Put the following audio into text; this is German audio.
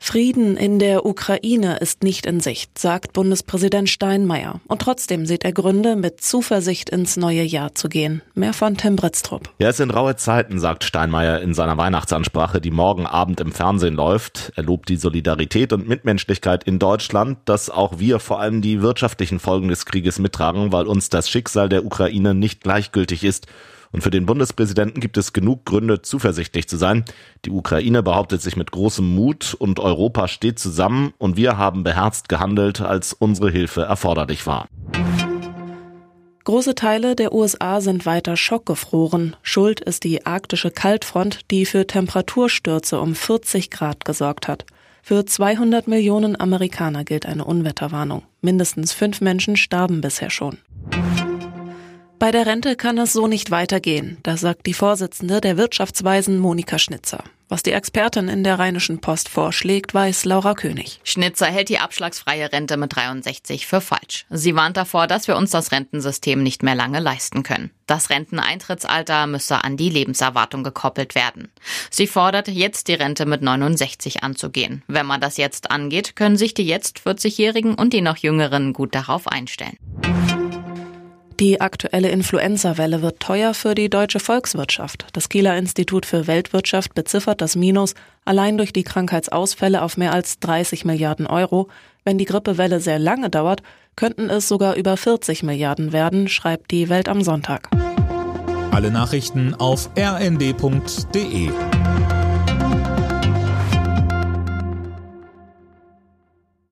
Frieden in der Ukraine ist nicht in Sicht, sagt Bundespräsident Steinmeier. Und trotzdem sieht er Gründe, mit Zuversicht ins neue Jahr zu gehen. Mehr von Tim Britztrup. Ja, es sind raue Zeiten, sagt Steinmeier in seiner Weihnachtsansprache, die morgen Abend im Fernsehen läuft. Er lobt die Solidarität und Mitmenschlichkeit in Deutschland, dass auch wir vor allem die wirtschaftlichen Folgen des Krieges mittragen, weil uns das Schicksal der Ukraine nicht gleichgültig ist. Und für den Bundespräsidenten gibt es genug Gründe, zuversichtlich zu sein. Die Ukraine behauptet sich mit großem Mut und Europa steht zusammen und wir haben beherzt gehandelt, als unsere Hilfe erforderlich war. Große Teile der USA sind weiter schockgefroren. Schuld ist die arktische Kaltfront, die für Temperaturstürze um 40 Grad gesorgt hat. Für 200 Millionen Amerikaner gilt eine Unwetterwarnung. Mindestens fünf Menschen starben bisher schon. Bei der Rente kann es so nicht weitergehen, das sagt die Vorsitzende der Wirtschaftsweisen Monika Schnitzer. Was die Expertin in der Rheinischen Post vorschlägt, weiß Laura König. Schnitzer hält die abschlagsfreie Rente mit 63 für falsch. Sie warnt davor, dass wir uns das Rentensystem nicht mehr lange leisten können. Das Renteneintrittsalter müsse an die Lebenserwartung gekoppelt werden. Sie fordert, jetzt die Rente mit 69 anzugehen. Wenn man das jetzt angeht, können sich die jetzt 40-Jährigen und die noch Jüngeren gut darauf einstellen. Die aktuelle Influenza-Welle wird teuer für die deutsche Volkswirtschaft. Das Kieler Institut für Weltwirtschaft beziffert das Minus allein durch die Krankheitsausfälle auf mehr als 30 Milliarden Euro. Wenn die Grippewelle sehr lange dauert, könnten es sogar über 40 Milliarden werden, schreibt die Welt am Sonntag. Alle Nachrichten auf rnd.de